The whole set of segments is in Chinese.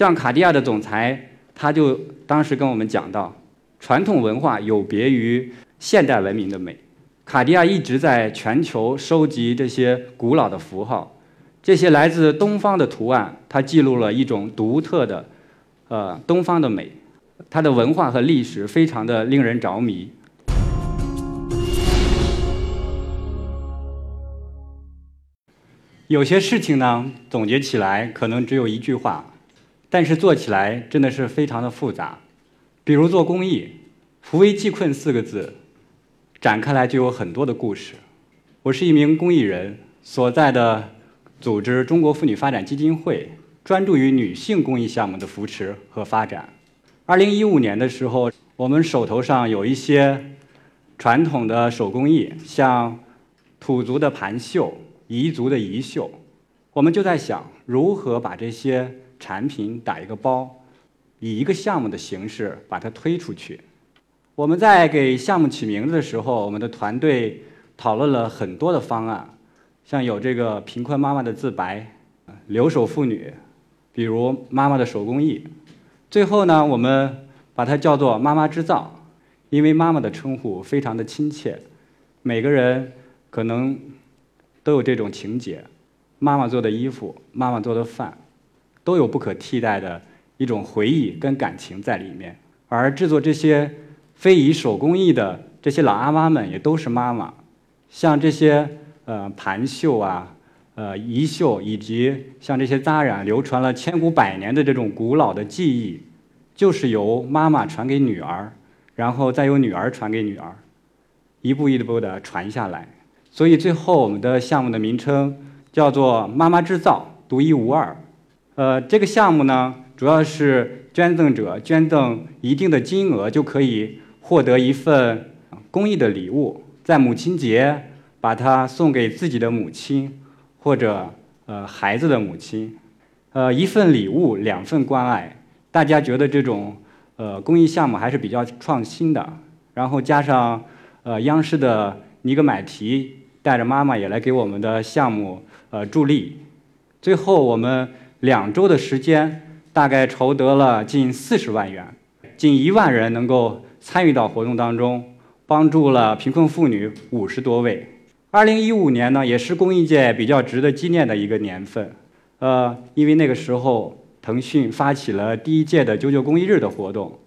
像卡地亚的总裁，他就当时跟我们讲到，传统文化有别于现代文明的美。卡地亚一直在全球收集这些古老的符号，这些来自东方的图案，它记录了一种独特的，呃，东方的美。它的文化和历史非常的令人着迷。有些事情呢，总结起来可能只有一句话，但是做起来真的是非常的复杂。比如做公益，“扶危济困”四个字，展开来就有很多的故事。我是一名公益人，所在的组织中国妇女发展基金会，专注于女性公益项目的扶持和发展。二零一五年的时候，我们手头上有一些传统的手工艺，像土族的盘绣。彝族的彝绣，我们就在想如何把这些产品打一个包，以一个项目的形式把它推出去。我们在给项目起名字的时候，我们的团队讨论了很多的方案，像有这个贫困妈妈的自白、留守妇女，比如妈妈的手工艺。最后呢，我们把它叫做“妈妈制造”，因为妈妈的称呼非常的亲切，每个人可能。都有这种情节，妈妈做的衣服，妈妈做的饭，都有不可替代的一种回忆跟感情在里面。而制作这些非遗手工艺的这些老阿妈们也都是妈妈，像这些呃盘绣啊、呃衣绣，以及像这些扎染，流传了千古百年的这种古老的技艺，就是由妈妈传给女儿，然后再由女儿传给女儿，一步一步的传下来。所以最后我们的项目的名称叫做“妈妈制造，独一无二”。呃，这个项目呢，主要是捐赠者捐赠一定的金额就可以获得一份公益的礼物，在母亲节把它送给自己的母亲或者呃孩子的母亲。呃，一份礼物，两份关爱。大家觉得这种呃公益项目还是比较创新的。然后加上呃央视的尼格买提。带着妈妈也来给我们的项目呃助力，最后我们两周的时间，大概筹得了近四十万元，近一万人能够参与到活动当中，帮助了贫困妇女五十多位。二零一五年呢，也是公益界比较值得纪念的一个年份，呃，因为那个时候腾讯发起了第一届的九九公益日的活动，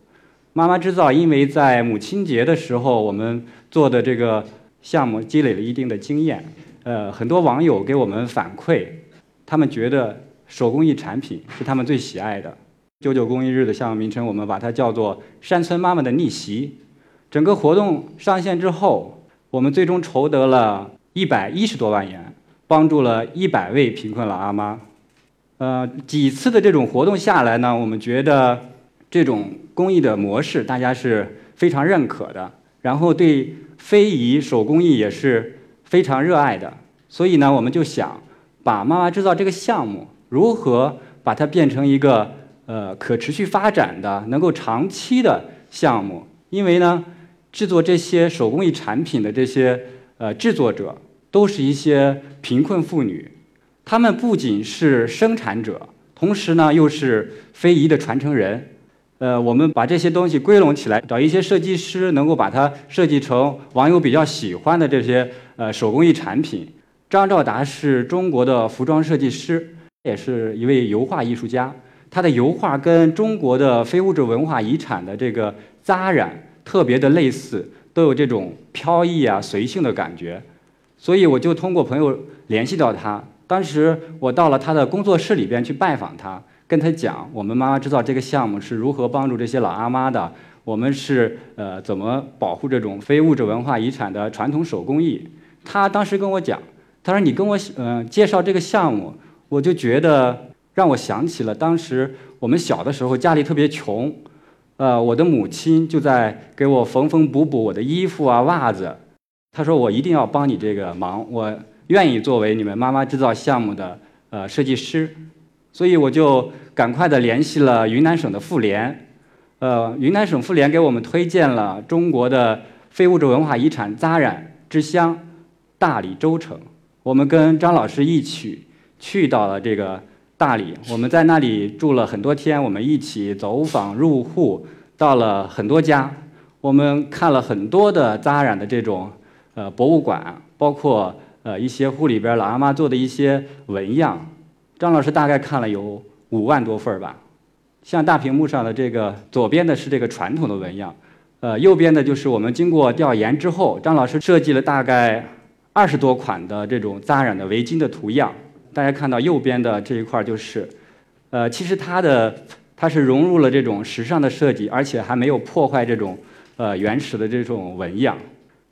妈妈制造因为在母亲节的时候我们做的这个。项目积累了一定的经验，呃，很多网友给我们反馈，他们觉得手工艺产品是他们最喜爱的。九九公益日的项目名称，我们把它叫做“山村妈妈的逆袭”。整个活动上线之后，我们最终筹得了一百一十多万元，帮助了一百位贫困老阿妈。呃，几次的这种活动下来呢，我们觉得这种公益的模式大家是非常认可的，然后对。非遗手工艺也是非常热爱的，所以呢，我们就想把妈妈制造这个项目如何把它变成一个呃可持续发展的、能够长期的项目。因为呢，制作这些手工艺产品的这些呃制作者都是一些贫困妇女，她们不仅是生产者，同时呢又是非遗的传承人。呃，我们把这些东西归拢起来，找一些设计师，能够把它设计成网友比较喜欢的这些呃手工艺产品。张兆达是中国的服装设计师，也是一位油画艺术家。他的油画跟中国的非物质文化遗产的这个扎染特别的类似，都有这种飘逸啊、随性的感觉。所以我就通过朋友联系到他，当时我到了他的工作室里边去拜访他。跟他讲，我们妈妈知道这个项目是如何帮助这些老阿妈的，我们是呃怎么保护这种非物质文化遗产的传统手工艺。他当时跟我讲，他说你跟我嗯介绍这个项目，我就觉得让我想起了当时我们小的时候家里特别穷，呃我的母亲就在给我缝缝补补我的衣服啊袜子。她说我一定要帮你这个忙，我愿意作为你们妈妈制造项目的呃设计师。所以我就赶快的联系了云南省的妇联，呃，云南省妇联给我们推荐了中国的非物质文化遗产扎染之乡大理州城。我们跟张老师一起去到了这个大。理，我们在那里住了很多天，我们一起走访入户，到了很多家，我们看了很多的扎染的这种呃博物馆，包括呃一些户里边老阿妈做的一些纹样，张老师大概看了有五万多份儿吧。像大屏幕上的这个左边的是这个传统的纹样，呃右边的就是我们经过调研之后，张老师设计了大概二十多款的这种扎染的围巾的图样。大家看到右边的这一块就是，呃，其实它的它是融入了这种时尚的设计，而且还没有破坏这种呃原始的这种纹样。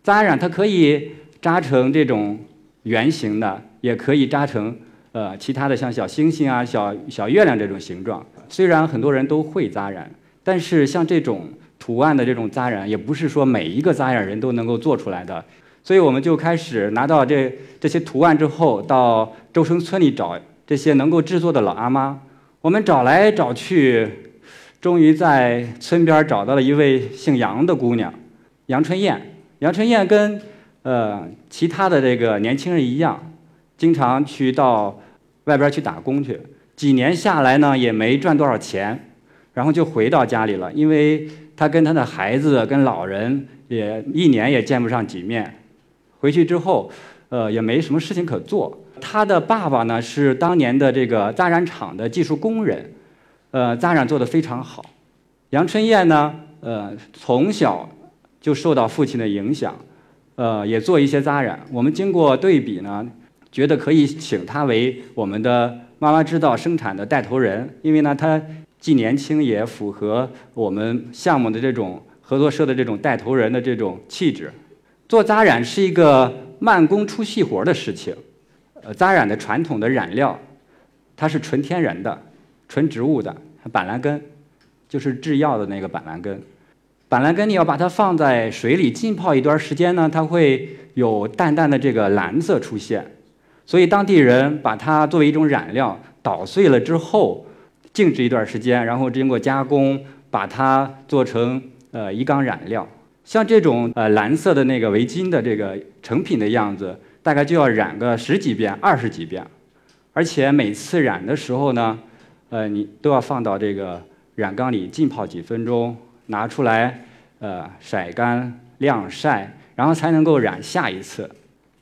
扎染它可以扎成这种圆形的，也可以扎成呃其他的像小星星啊、小小月亮这种形状。虽然很多人都会扎染，但是像这种图案的这种扎染，也不是说每一个扎染人都能够做出来的。所以我们就开始拿到这这些图案之后，到周生村里找这些能够制作的老阿妈。我们找来找去，终于在村边找到了一位姓杨的姑娘，杨春燕。杨春燕跟呃其他的这个年轻人一样，经常去到外边去打工去。几年下来呢，也没赚多少钱，然后就回到家里了。因为她跟她的孩子、跟老人也一年也见不上几面。回去之后，呃，也没什么事情可做。他的爸爸呢是当年的这个扎染厂的技术工人，呃，扎染做得非常好。杨春燕呢，呃，从小就受到父亲的影响，呃，也做一些扎染。我们经过对比呢，觉得可以请他为我们的妈妈知道生产的带头人，因为呢，他既年轻也符合我们项目的这种合作社的这种带头人的这种气质。做扎染是一个慢工出细活的事情，呃，扎染的传统的染料，它是纯天然的、纯植物的板蓝根，就是制药的那个板蓝根。板蓝根你要把它放在水里浸泡一段时间呢，它会有淡淡的这个蓝色出现。所以当地人把它作为一种染料，捣碎了之后静置一段时间，然后经过加工，把它做成呃一缸染料。像这种呃蓝色的那个围巾的这个成品的样子，大概就要染个十几遍、二十几遍，而且每次染的时候呢，呃，你都要放到这个染缸里浸泡几分钟，拿出来呃甩干、晾晒，然后才能够染下一次。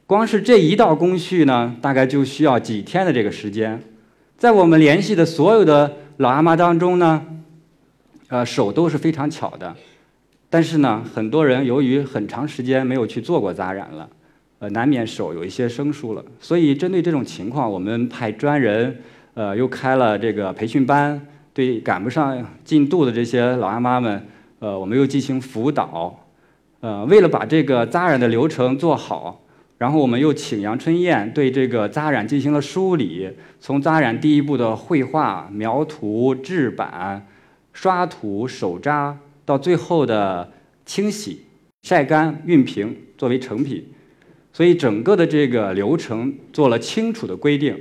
光是这一道工序呢，大概就需要几天的这个时间。在我们联系的所有的老阿妈当中呢，呃，手都是非常巧的。但是呢，很多人由于很长时间没有去做过扎染了，呃，难免手有一些生疏了。所以针对这种情况，我们派专人，呃，又开了这个培训班，对赶不上进度的这些老阿妈们，呃，我们又进行辅导。呃，为了把这个扎染的流程做好，然后我们又请杨春燕对这个扎染进行了梳理，从扎染第一步的绘画、描图、制版、刷土、手扎。到最后的清洗、晒干、熨平作为成品，所以整个的这个流程做了清楚的规定，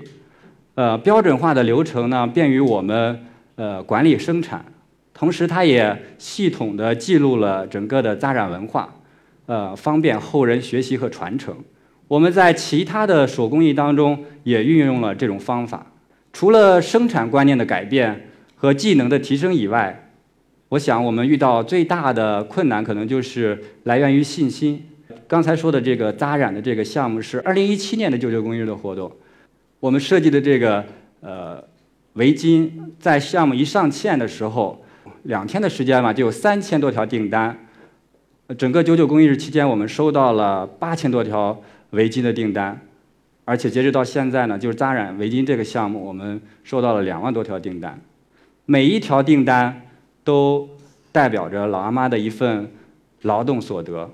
呃，标准化的流程呢，便于我们呃管理生产，同时它也系统的记录了整个的扎染文化，呃，方便后人学习和传承。我们在其他的手工艺当中也运用了这种方法，除了生产观念的改变和技能的提升以外。我想，我们遇到最大的困难，可能就是来源于信心。刚才说的这个扎染的这个项目是二零一七年的九九公益日的活动，我们设计的这个呃围巾，在项目一上线的时候，两天的时间嘛，就有三千多条订单。整个九九公益日期间，我们收到了八千多条围巾的订单，而且截止到现在呢，就是扎染围巾这个项目，我们收到了两万多条订单，每一条订单。都代表着老阿妈的一份劳动所得，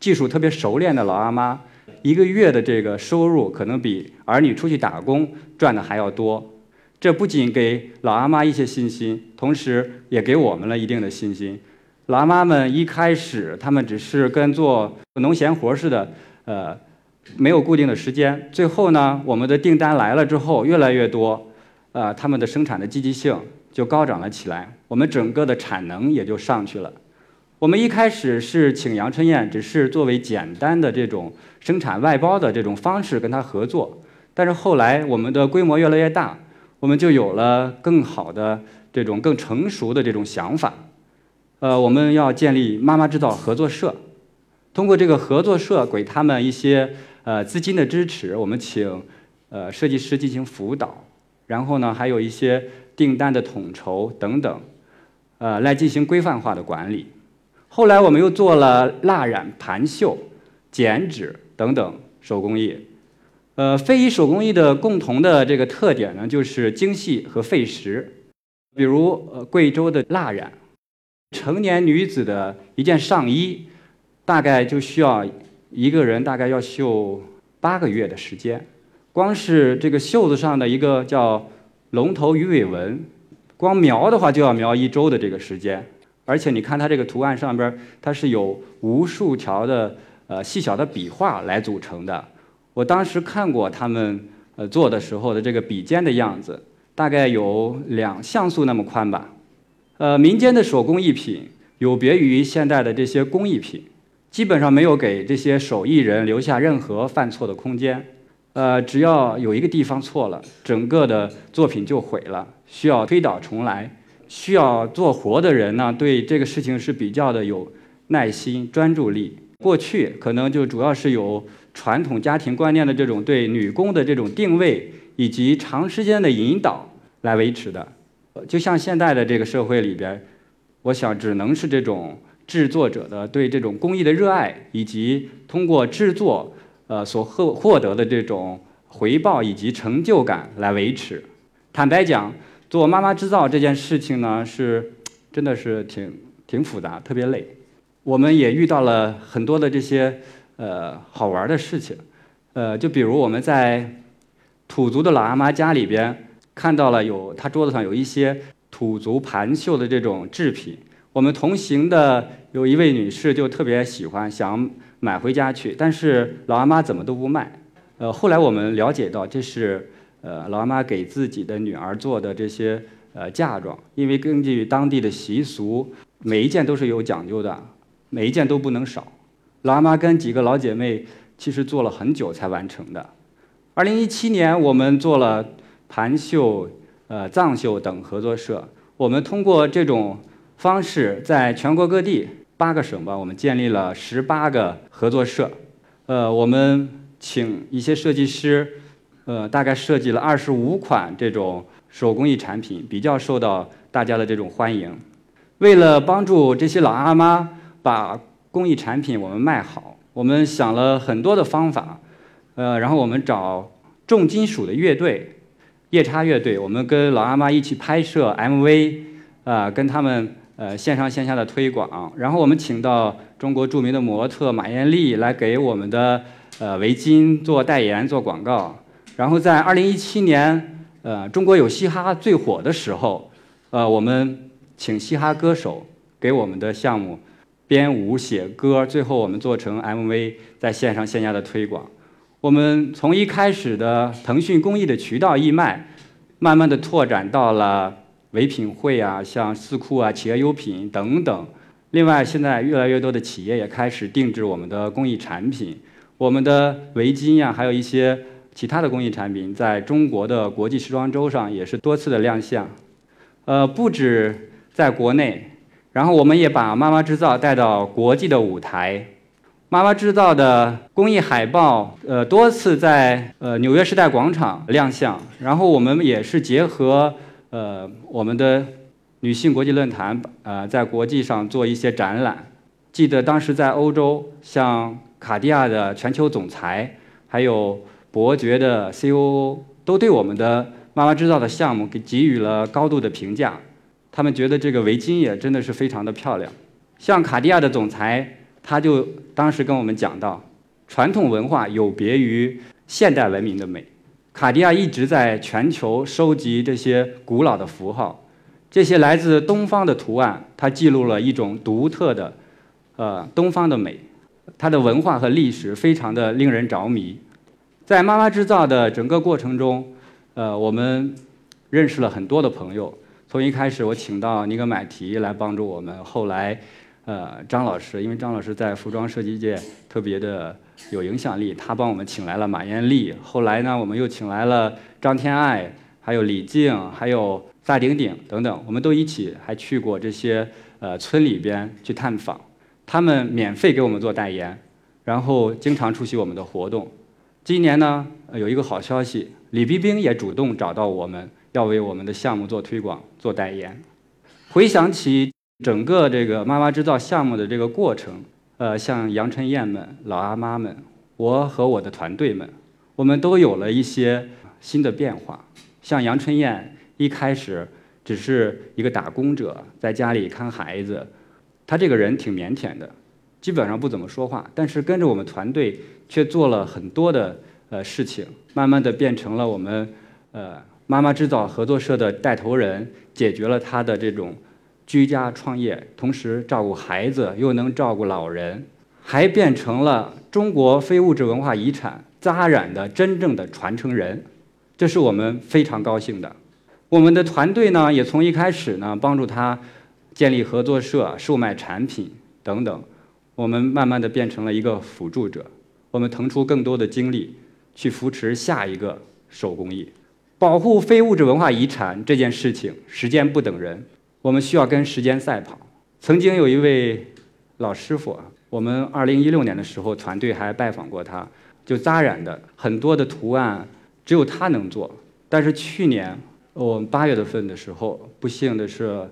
技术特别熟练的老阿妈，一个月的这个收入可能比儿女出去打工赚的还要多。这不仅给老阿妈一些信心，同时也给我们了一定的信心。老阿妈们一开始，他们只是跟做农闲活似的，呃，没有固定的时间。最后呢，我们的订单来了之后，越来越多，呃，他们的生产的积极性。就高涨了起来，我们整个的产能也就上去了。我们一开始是请杨春燕，只是作为简单的这种生产外包的这种方式跟他合作，但是后来我们的规模越来越大，我们就有了更好的这种更成熟的这种想法。呃，我们要建立妈妈制造合作社，通过这个合作社给他们一些呃资金的支持，我们请呃设计师进行辅导，然后呢还有一些订单的统筹等等，呃来进行规范化的管理。后来我们又做了蜡染、盘绣、剪纸等等手工艺。呃，非遗手工艺的共同的这个特点呢，就是精细和费时。比如呃贵州的蜡染。成年女子的一件上衣，大概就需要一个人大概要绣八个月的时间。光是这个袖子上的一个叫龙头鱼尾纹，光描的话就要描一周的这个时间。而且你看它这个图案上边，它是有无数条的呃细小的笔画来组成的。我当时看过他们呃做的时候的这个笔尖的样子，大概有两像素那么宽吧。呃，民间的手工艺品有别于现代的这些工艺品，基本上没有给这些手艺人留下任何犯错的空间。呃，只要有一个地方错了，整个的作品就毁了，需要推倒重来。需要做活的人呢，对这个事情是比较的有耐心、专注力。过去可能就主要是有传统家庭观念的这种对女工的这种定位以及长时间的引导来维持的。就像现在的这个社会里边，我想只能是这种制作者的对这种工艺的热爱，以及通过制作呃所获获得的这种回报以及成就感来维持。坦白讲，做妈妈制造这件事情呢，是真的是挺挺复杂，特别累。我们也遇到了很多的这些呃好玩的事情，呃，就比如我们在土族的老阿妈家里边。看到了有她桌子上有一些土族盘绣的这种制品，我们同行的有一位女士就特别喜欢，想买回家去，但是老阿妈怎么都不卖。呃，后来我们了解到这是呃老阿妈给自己的女儿做的这些呃嫁妆，因为根据当地的习俗，每一件都是有讲究的，每一件都不能少。老阿妈跟几个老姐妹其实做了很久才完成的。二零一七年我们做了。盘绣、呃藏绣等合作社，我们通过这种方式，在全国各地八个省吧，我们建立了十八个合作社。呃，我们请一些设计师，呃，大概设计了二十五款这种手工艺产品，比较受到大家的这种欢迎。为了帮助这些老阿妈把工艺产品我们卖好，我们想了很多的方法。呃，然后我们找重金属的乐队。夜叉乐队，我们跟老阿妈一起拍摄 MV，啊，跟他们呃线上线下的推广，然后我们请到中国著名的模特马艳丽来给我们的呃围巾做代言、做广告。然后在二零一七年，呃，中国有嘻哈最火的时候，呃，我们请嘻哈歌手给我们的项目编舞、写歌，最后我们做成 MV，在线上线下的推广。我们从一开始的腾讯公益的渠道义卖，慢慢的拓展到了唯品会啊，像四库啊、企业优品等等。另外，现在越来越多的企业也开始定制我们的工艺产品，我们的围巾呀，还有一些其他的工艺产品，在中国的国际时装周上也是多次的亮相。呃，不止在国内，然后我们也把妈妈制造带到国际的舞台。妈妈制造的公益海报，呃，多次在呃纽约时代广场亮相。然后我们也是结合呃我们的女性国际论坛，呃，在国际上做一些展览。记得当时在欧洲，像卡地亚的全球总裁，还有伯爵的 COO，都对我们的妈妈制造的项目给给予了高度的评价。他们觉得这个围巾也真的是非常的漂亮。像卡地亚的总裁。他就当时跟我们讲到，传统文化有别于现代文明的美。卡地亚一直在全球收集这些古老的符号，这些来自东方的图案，它记录了一种独特的，呃，东方的美。它的文化和历史非常的令人着迷。在妈妈制造的整个过程中，呃，我们认识了很多的朋友。从一开始，我请到尼格买提来帮助我们，后来。呃，张老师，因为张老师在服装设计界特别的有影响力，他帮我们请来了马艳丽。后来呢，我们又请来了张天爱，还有李静，还有萨顶顶等等，我们都一起还去过这些呃村里边去探访，他们免费给我们做代言，然后经常出席我们的活动。今年呢，有一个好消息，李冰冰也主动找到我们，要为我们的项目做推广、做代言。回想起整个这个妈妈制造项目的这个过程，呃，像杨春燕们、老阿妈们，我和我的团队们，我们都有了一些新的变化。像杨春燕一开始只是一个打工者，在家里看孩子，她这个人挺腼腆的，基本上不怎么说话。但是跟着我们团队，却做了很多的呃事情，慢慢的变成了我们呃妈妈制造合作社的带头人，解决了她的这种居家创业，同时照顾孩子又能照顾老人，还变成了中国非物质文化遗产扎染的真正的传承人。这是我们非常高兴的。我们的团队呢，也从一开始呢，帮助他建立合作社、售卖产品等等。我们慢慢的变成了一个辅助者。我们腾出更多的精力去扶持下一个手工艺，保护非物质文化遗产这件事情，时间不等人，我们需要跟时间赛跑。曾经有一位老师傅啊，我们2016年的时候，团队还拜访过他，就扎染的很多的图案。只有他能做，但是去年我们八月份的时候，不幸的是，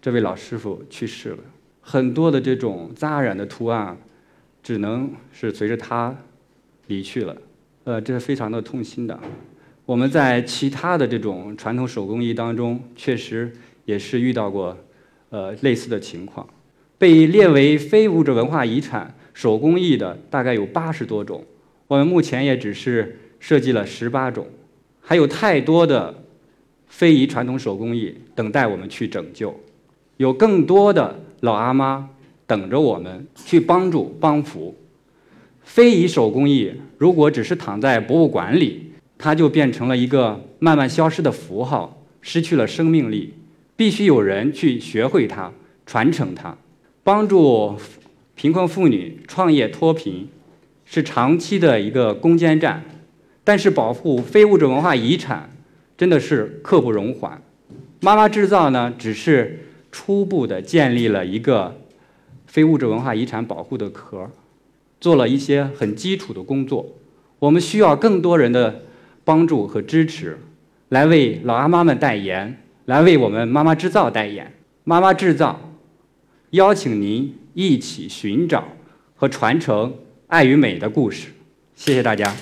这位老师傅去世了。很多的这种扎染的图案，只能是随着他离去了。呃，这是非常的痛心的。我们在其他的这种传统手工艺当中，确实也是遇到过呃类似的情况。被列为非物质文化遗产手工艺的大概有八十多种，我们目前也只是。设计了十八种，还有太多的非遗传统手工艺等待我们去拯救，有更多的老阿妈等着我们去帮助帮扶。非遗手工艺如果只是躺在博物馆里，它就变成了一个慢慢消失的符号，失去了生命力。必须有人去学会它，传承它，帮助贫困妇女创业脱贫，是长期的一个攻坚战。但是保护非物质文化遗产真的是刻不容缓。妈妈制造呢，只是初步的建立了一个非物质文化遗产保护的壳，做了一些很基础的工作。我们需要更多人的帮助和支持，来为老阿妈们代言，来为我们妈妈制造代言。妈妈制造，邀请您一起寻找和传承爱与美的故事。谢谢大家。